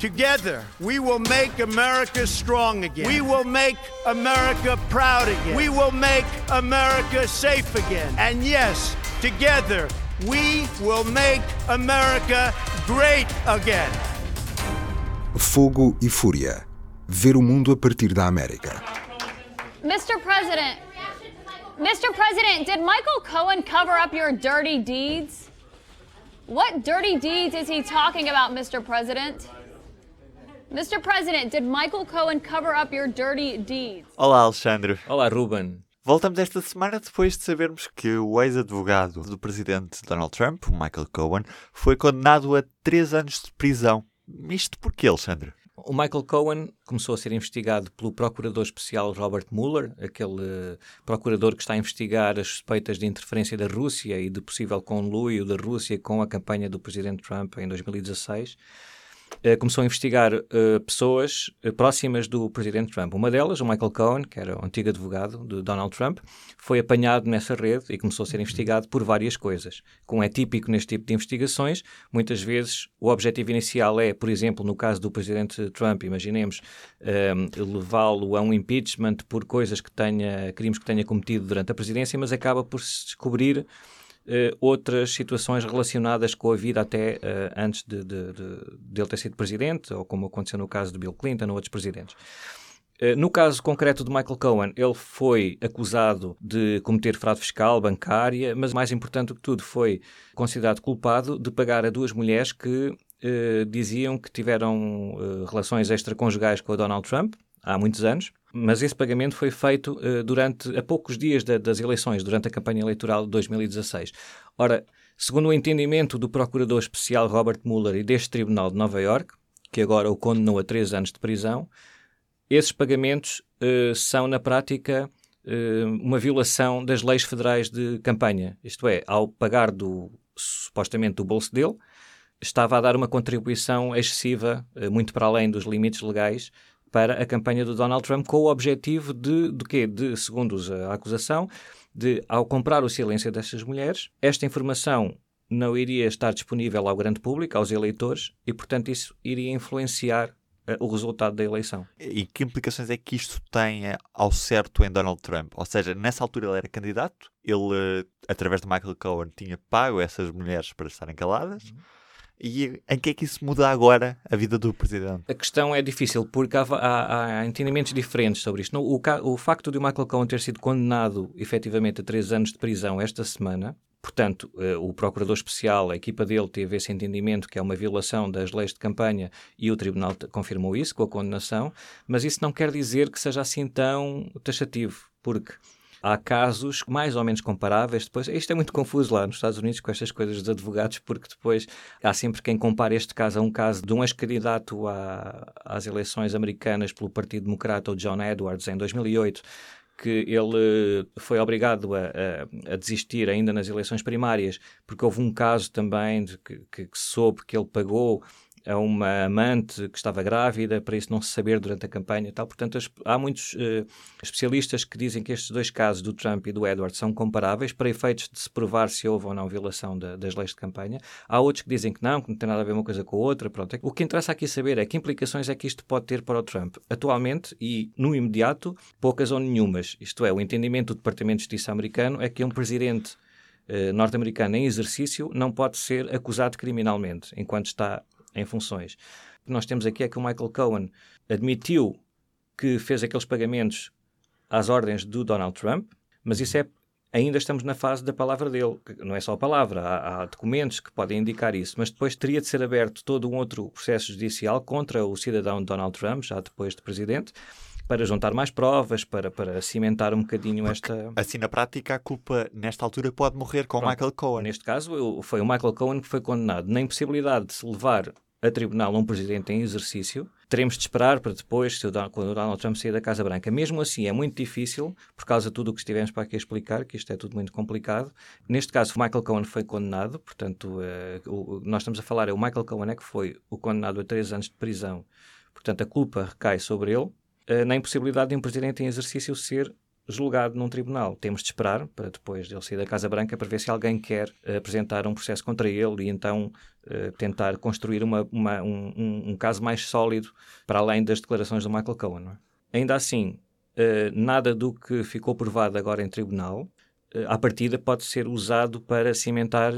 Together, we will make America strong again. We will make America proud again. We will make America safe again. And yes, together, we will make America great again. Fogo e Fúria. Ver o mundo a partir da América. Mr. President, Mr. President, did Michael Cohen cover up your dirty deeds? What dirty deeds is he talking about, Mr. President? Mr. President, did Michael Cohen cover up your dirty deeds? Olá, Alexandre. Olá, Ruben. Voltamos esta semana depois de sabermos que o ex-advogado do presidente Donald Trump, o Michael Cohen, foi condenado a três anos de prisão. Isto porquê, Alexandre? O Michael Cohen começou a ser investigado pelo procurador especial Robert Mueller, aquele uh, procurador que está a investigar as suspeitas de interferência da Rússia e de possível conluio da Rússia com a campanha do presidente Trump em 2016. Uh, começou a investigar uh, pessoas uh, próximas do presidente Trump. Uma delas, o Michael Cohen, que era o antigo advogado de Donald Trump, foi apanhado nessa rede e começou a ser investigado por várias coisas. Como é típico neste tipo de investigações, muitas vezes o objetivo inicial é, por exemplo, no caso do presidente Trump, imaginemos, levá-lo a um impeachment por coisas que tenha, crimes que tenha cometido durante a presidência, mas acaba por se descobrir Uh, outras situações relacionadas com a vida até uh, antes de, de, de, de, ele ter sido presidente, ou como aconteceu no caso de Bill Clinton ou outros presidentes. Uh, no caso concreto de Michael Cohen, ele foi acusado de cometer fraude fiscal, bancária, mas mais importante do que tudo, foi considerado culpado de pagar a duas mulheres que diziam que tiveram relações extraconjugais com o Donald Trump há muitos anos mas esse pagamento foi feito uh, durante a poucos dias da, das eleições, durante a campanha eleitoral de 2016. Ora, segundo o entendimento do procurador especial Robert Mueller e deste Tribunal de Nova York, que agora o condenou a três anos de prisão, esses pagamentos uh, são, na prática, uh, uma violação das leis federais de campanha. Isto é, ao pagar do, supostamente do bolso dele, estava a dar uma contribuição excessiva, muito para além dos limites legais, para a campanha do Donald Trump com o objetivo de, de quê? De, segundo a acusação, de, ao comprar o silêncio destas mulheres, esta informação não iria estar disponível ao grande público, aos eleitores, e, portanto, isso iria influenciar uh, o resultado da eleição. E que implicações é que isto tem uh, ao certo em Donald Trump? Ou seja, nessa altura ele era candidato, ele, uh, através de Michael Cohen, tinha pago essas mulheres para estarem caladas. Uhum e em que é que isso muda agora a vida do Presidente? A questão é difícil porque há, há, há entendimentos diferentes sobre isto. O, o, facto de o Michael Cohen ter sido condenado efetivamente a três anos de prisão esta semana, portanto, eh, o Procurador Especial, a equipa dele teve esse entendimento que é uma violação das leis de campanha e o Tribunal confirmou isso com a condenação, mas isso não quer dizer que seja assim tão taxativo, porque Há casos mais ou menos comparáveis. Depois, isto é muito confuso lá nos Estados Unidos com estas coisas dos advogados, porque depois há sempre quem compara este caso a um caso de um ex-candidato às eleições americanas pelo Partido Democrata, o John Edwards, em 2008 que ele foi obrigado a, a, a, desistir ainda nas eleições primárias, porque houve um caso também de que, que, que soube que ele pagou a uma amante que estava grávida, para isso não se saber durante a campanha e tal. Portanto, há muitos uh, especialistas que dizem que estes dois casos, do Trump e do Edward, são comparáveis para efeitos de se provar se houve ou não violação da, das leis de campanha. Há outros que dizem que não, que não tem nada a ver uma coisa com a outra. Pronto. O que interessa aqui saber é que implicações é que isto pode ter para o Trump. Atualmente e no imediato, poucas ou nenhumas. Isto é, o entendimento do Departamento de Justiça americano é que um presidente uh, norte-americano em exercício não pode ser acusado criminalmente enquanto está em funções. O que nós temos aqui é que o Michael Cohen admitiu que fez aqueles pagamentos às ordens do Donald Trump, mas isso é ainda estamos na fase da palavra dele. Não é só a palavra, há, há, documentos que podem indicar isso, mas depois teria de ser aberto todo um outro processo judicial contra o cidadão Donald Trump, já depois de presidente, para juntar mais provas, para, para cimentar um bocadinho Porque, esta. Assim, na prática, a culpa, nesta altura, pode morrer com o Michael Cohen. Neste caso, foi o Michael Cohen que foi condenado. Na impossibilidade de se levar a tribunal um presidente em exercício, teremos de esperar para depois, quando o Donald Trump sair da Casa Branca. Mesmo assim, é muito difícil, por causa de tudo o que estivemos para aqui explicar, que isto é tudo muito complicado. Neste caso, o Michael Cohen foi condenado, portanto, uh, o, nós estamos a falar, é o Michael Cohen é que foi o condenado a três anos de prisão. Portanto, a culpa recai sobre ele, eh, na impossibilidade de um presidente em exercício ser julgado num tribunal. Temos de esperar para depois dele sair da Casa Branca para ver se alguém quer uh, apresentar um processo contra ele e então uh, tentar construir uma, uma, um, um, caso mais sólido para além das declarações do Michael Cohen. É? Ainda assim, uh, nada do que ficou provado agora em tribunal, à partida, pode ser usado para cimentar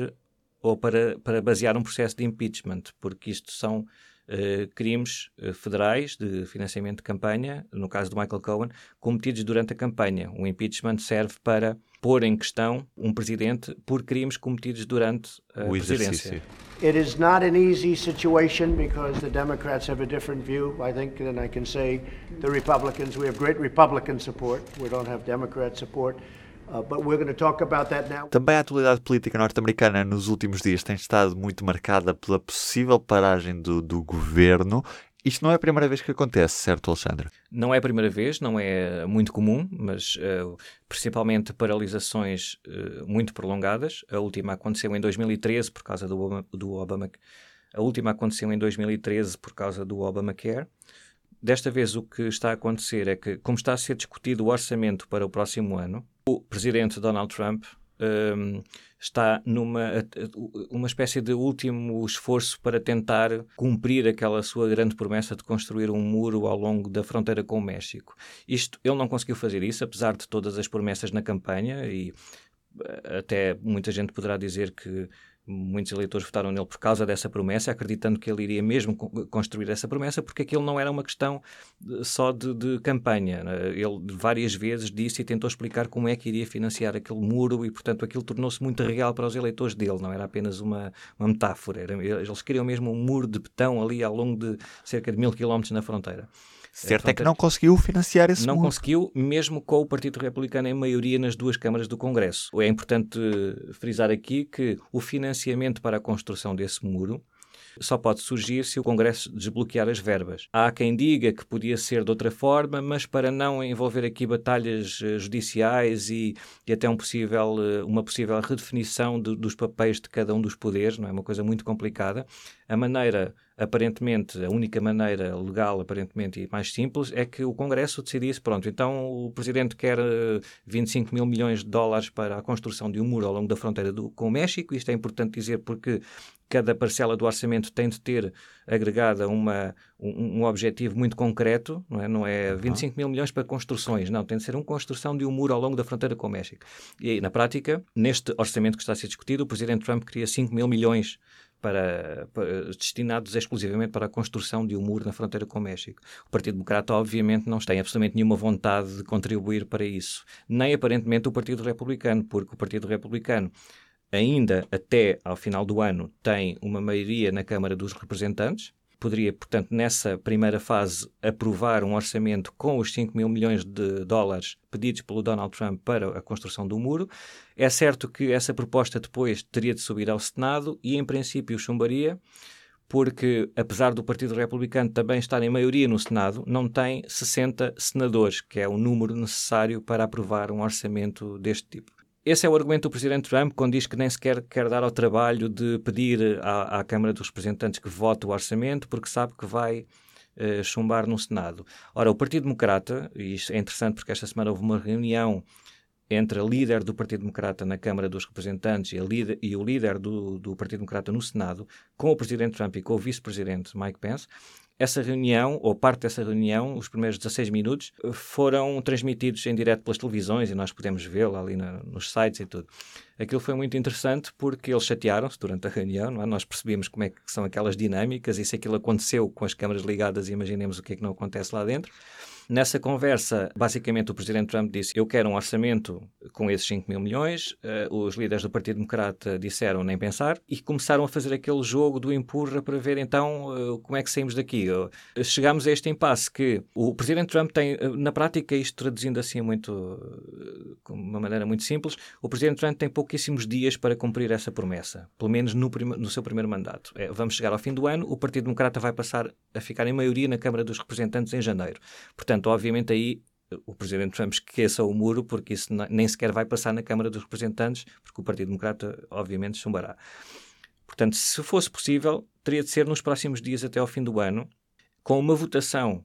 ou para, para basear um processo de impeachment, porque isto são uh, crimes uh, federais de financiamento de campanha, no caso do Michael Cohen, cometidos durante a campanha. O impeachment serve para pôr em questão um presidente por crimes cometidos durante a o presidência. It is not an easy situation because the Democrats have a different view, I think, than I can say the Republicans. We have great Republican support. We don't have Democrat support. Uh, Também a atualidade política norte-americana nos últimos dias tem estado muito marcada pela possível paragem do, do governo isto não é a primeira vez que acontece, certo, Alexandre? Não é a primeira vez, não é muito comum, mas uh, principalmente paralisações uh, muito prolongadas. A última aconteceu em 2013 por causa do Obama, do Obama. A última aconteceu em 2013 por causa do Obamacare. Desta vez o que está a acontecer é que, como está a ser discutido o orçamento para o próximo ano, o presidente Donald Trump um, está numa uma espécie de último esforço para tentar cumprir aquela sua grande promessa de construir um muro ao longo da fronteira com o México. Isto ele não conseguiu fazer isso, apesar de todas as promessas na campanha e eh, até muita gente poderá dizer que Muitos eleitores votaram nele por causa dessa promessa, acreditando que ele iria mesmo construir essa promessa, porque aquilo não era uma questão só de, de, campanha. Né? Ele várias vezes disse e tentou explicar como é que iria financiar aquele muro e, portanto, aquilo tornou-se muito real para os eleitores dele, não era apenas uma, uma metáfora. Era, eles queriam mesmo um muro de betão ali ao longo de cerca de mil quilómetros na fronteira. Certo é que não conseguiu financiar esse Não conseguiu, mesmo com o Partido Republicano em maioria nas duas câmaras do Congresso. É importante frisar aqui que o financiamento para a construção desse muro só pode surgir se o Congresso desbloquear as verbas. Há quem diga que podia ser de outra forma, mas para não envolver aqui batalhas eh, judiciais e, e até um possível, eh, uma possível redefinição de, dos papéis de cada um dos poderes, não é uma coisa muito complicada, a maneira aparentemente, a única maneira legal, aparentemente, e mais simples, é que o Congresso decidisse, pronto, então o Presidente quer 25 eh, mil milhões de dólares para a construção de um muro ao longo da fronteira do, com o México. Isto é importante dizer porque cada parcela do orçamento tem de ter agregada uma, um, um objetivo muito concreto, não é? Não é 25 mil milhões para construções, não, tem de ser uma construção de um muro ao longo da fronteira com o México. E na prática, neste orçamento que está a ser discutido, o Presidente Trump queria 5 mil milhões para, para, destinados exclusivamente para a construção de um muro na fronteira com o México. O Partido Democrata, obviamente, não tem absolutamente nenhuma vontade de contribuir para isso. Nem aparentemente o Partido Republicano, porque o Partido Republicano ainda até ao final do ano tem uma maioria na Câmara dos Representantes. Poderia, portanto, nessa primeira fase, aprovar um orçamento com os 5 mil milhões de dólares pedidos pelo Donald Trump para a construção do muro. É certo que essa proposta depois teria de subir ao Senado e, em princípio, chumbaria, porque, apesar do Partido Republicano também estar em maioria no Senado, não tem 60 senadores, que é o número necessário para aprovar um orçamento deste tipo. Esse é o argumento do Presidente Trump quando diz que nem sequer quer dar ao trabalho de pedir à, à Câmara dos Representantes que vote o orçamento, porque sabe que vai uh, chumbar no Senado. Ora, o Partido Democrata, e isto é interessante porque esta semana houve uma reunião entre a líder do Partido Democrata na Câmara dos Representantes e, líder, e o líder do, do, Partido Democrata no Senado, com o Presidente Trump e com o Vice-Presidente Mike Pence, essa reunião, ou parte dessa reunião, os primeiros 16 minutos, foram transmitidos em direto pelas televisões e nós podemos vê-lo ali na, nos sites e tudo. Aquilo foi muito interessante porque eles chatearam-se durante a reunião, é? nós percebemos como é que são aquelas dinâmicas e se aquilo aconteceu com as câmaras ligadas, imaginemos o que é que não acontece lá dentro. Nessa conversa, basicamente, o Presidente Trump disse: Eu quero um orçamento com esses 5 mil milhões. Uh, os líderes do Partido Democrata disseram nem pensar e começaram a fazer aquele jogo do empurra para ver então uh, como é que saímos daqui. Uh, chegámos a este impasse que o Presidente Trump tem, na prática, isto traduzindo assim muito, de uma maneira muito simples, o Presidente Trump tem pouquíssimos dias para cumprir essa promessa, pelo menos no, no seu primeiro mandato. É, vamos chegar ao fim do ano, o Partido Democrata vai passar a ficar em maioria na Câmara dos Representantes em janeiro. Portanto, Portanto, obviamente aí o Presidente Trump esqueça o muro, porque isso nem sequer vai passar na Câmara dos Representantes, porque o Partido Democrata, obviamente, chumbará. Portanto, se fosse possível, teria de ser nos próximos dias até ao fim do ano, com uma votação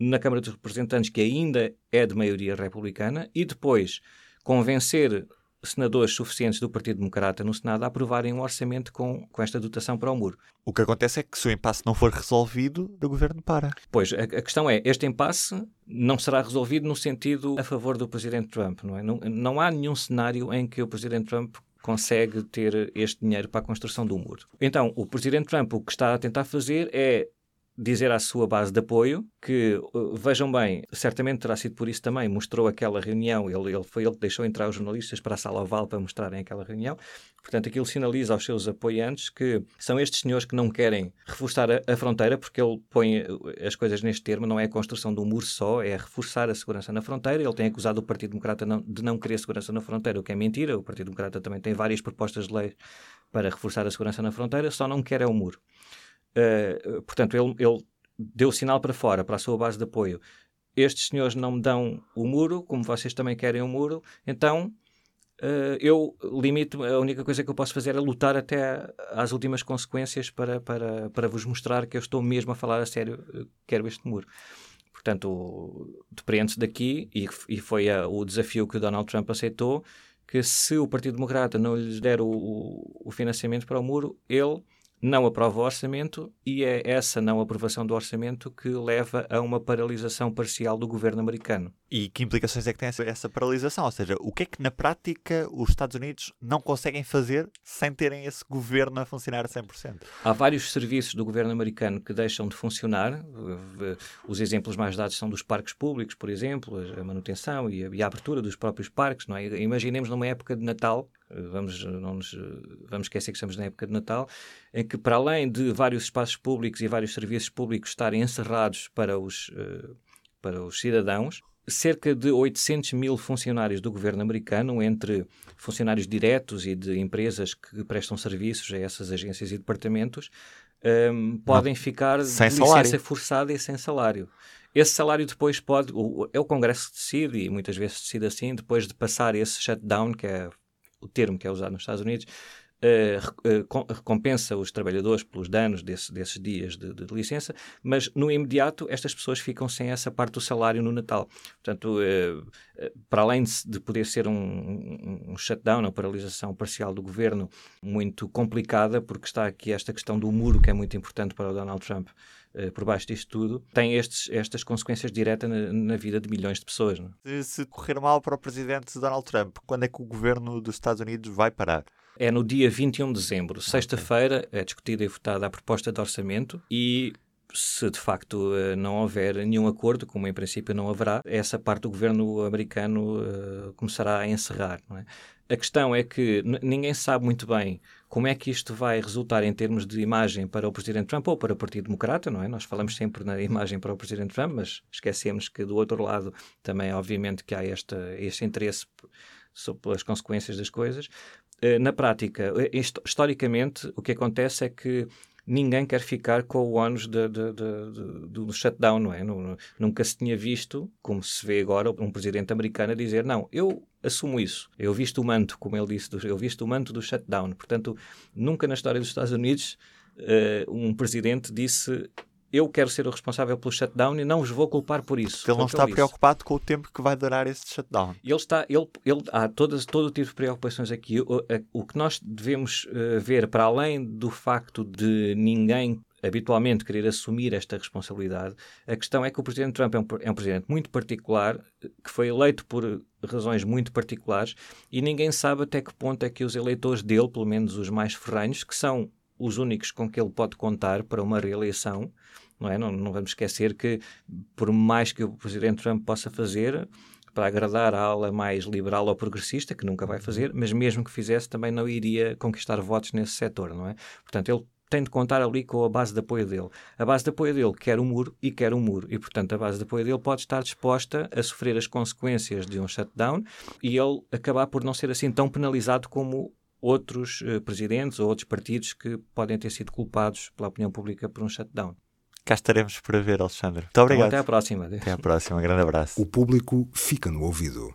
na Câmara dos Representantes, que ainda é de maioria republicana, e depois convencer senadores suficientes do Partido Democrata no Senado a aprovarem um orçamento com, com esta dotação para o muro. O que acontece é que se o impasse não for resolvido, o governo para. Pois, a, a, questão é, este impasse não será resolvido no sentido a favor do Presidente Trump, não é? Não, não há nenhum cenário em que o Presidente Trump consegue ter este dinheiro para a construção do muro. Então, o Presidente Trump o que está a tentar fazer é dizer à sua base de apoio que, uh, vejam bem, certamente terá sido por isso também, mostrou aquela reunião, ele, ele foi ele que deixou entrar os jornalistas para a sala oval para mostrarem aquela reunião, portanto aquilo sinaliza aos seus apoiantes que são estes senhores que não querem reforçar a, a fronteira, porque ele põe uh, as coisas neste termo, não é a construção de um muro só, é reforçar a segurança na fronteira, ele tem acusado o Partido Democrata não, de não querer segurança na fronteira, o que é mentira, o Partido Democrata também tem várias propostas de lei para reforçar a segurança na fronteira, só não quer é o muro. Uh, portanto, ele, ele deu sinal para fora, para a sua base de apoio. Estes senhores não me dão o muro, como vocês também querem o muro, então uh, eu limito, a única coisa que eu posso fazer é lutar até às últimas consequências para, para, para vos mostrar que eu estou mesmo a falar a sério, quero este muro. Portanto, depreende-se daqui, e, e foi a, o desafio que o Donald Trump aceitou, que se o Partido Democrata não lhes der o, o financiamento para o muro, ele não aprova o orçamento e é essa não aprovação do orçamento que leva a uma paralisação parcial do governo americano. E que implicações é que tem essa, essa, paralisação? Ou seja, o que é que na prática os Estados Unidos não conseguem fazer sem terem esse governo a funcionar a 100%? Há vários serviços do governo americano que deixam de funcionar. Os exemplos mais dados são dos parques públicos, por exemplo, a manutenção e a, e a abertura dos próprios parques. Não é? Imaginemos numa época de Natal vamos, não nos, vamos esquecer que estamos na época de Natal, em que, para além de vários espaços públicos e vários serviços públicos estarem encerrados para os, eh, para os cidadãos, cerca de 800 mil funcionários do governo americano, entre funcionários diretos e de empresas que prestam serviços a essas agências e departamentos, um, podem ficar sem de licença salário. forçada e sem salário. Esse salário depois pode, o, é o Congresso que decide, e muitas vezes decide assim, depois de passar esse shutdown, que é o termo que é usado nos Estados Unidos, uh, recompensa os trabalhadores pelos danos desse, desses dias de, de, licença, mas no imediato estas pessoas ficam sem essa parte do salário no Natal. Portanto, uh, para além de, de, poder ser um, um, shutdown, uma paralisação parcial do governo muito complicada, porque está aqui esta questão do muro que é muito importante para o Donald Trump por baixo disto tudo, tem estes, estas consequências diretas na, na, vida de milhões de pessoas. É? Se correr mal para o presidente Donald Trump, quando é que o governo dos Estados Unidos vai parar? É no dia 21 de dezembro, sexta-feira, é discutida e votada a proposta de orçamento e se de facto eh, não houver nenhum acordo, como em princípio não haverá, essa parte do governo americano uh, começará a encerrar. É? A questão é que ninguém sabe muito bem como é que isto vai resultar em termos de imagem para o Presidente Trump ou para o Partido Democrata, não é? Nós falamos sempre na imagem para o Presidente Trump, mas esquecemos que do outro lado também, obviamente, que há esta, este interesse sobre as consequências das coisas. Eh, na prática, eh, historicamente, o que acontece é que ninguém quer ficar com o de, do shutdown, não é? Nunca se tinha visto, como se vê agora, um presidente americano a dizer: não, eu assumo isso. Eu visto o manto, como ele disse, eu visto o manto do shutdown. Portanto, nunca na história dos Estados Unidos uh, um presidente disse eu quero ser o responsável pelo shutdown e não os vou culpar por isso. Ele não está ele preocupado com o tempo que vai durar esse shutdown. Ele está, ele, ele, há todas, todo o tipo de preocupações aqui. O, o que nós devemos uh, ver, para além do facto de ninguém habitualmente querer assumir esta responsabilidade, a questão é que o Presidente Trump é um, é um Presidente muito particular, que foi eleito por razões muito particulares, e ninguém sabe até que ponto é que os eleitores dele, pelo menos os mais ferranhos, que são os únicos com que ele pode contar para uma reeleição. Não, é? não, não vamos esquecer que, por mais que o Presidente Trump possa fazer, para agradar a ala mais liberal ou progressista, que nunca vai fazer, mas mesmo que fizesse, também não iria conquistar votos nesse setor, não é? Portanto, ele tem de contar ali com a base de apoio dele. A base de apoio dele quer um muro e quer um muro. E, portanto, a base de apoio dele pode estar disposta a sofrer as consequências de um shutdown e ele acabar por não ser assim tão penalizado como outros uh, presidentes ou outros partidos que podem ter sido culpados pela opinião pública por um shutdown. Cá estaremos para ver, Alexandre. Muito obrigado. Então, até à próxima. Até à próxima. Um grande abraço. O público fica no ouvido.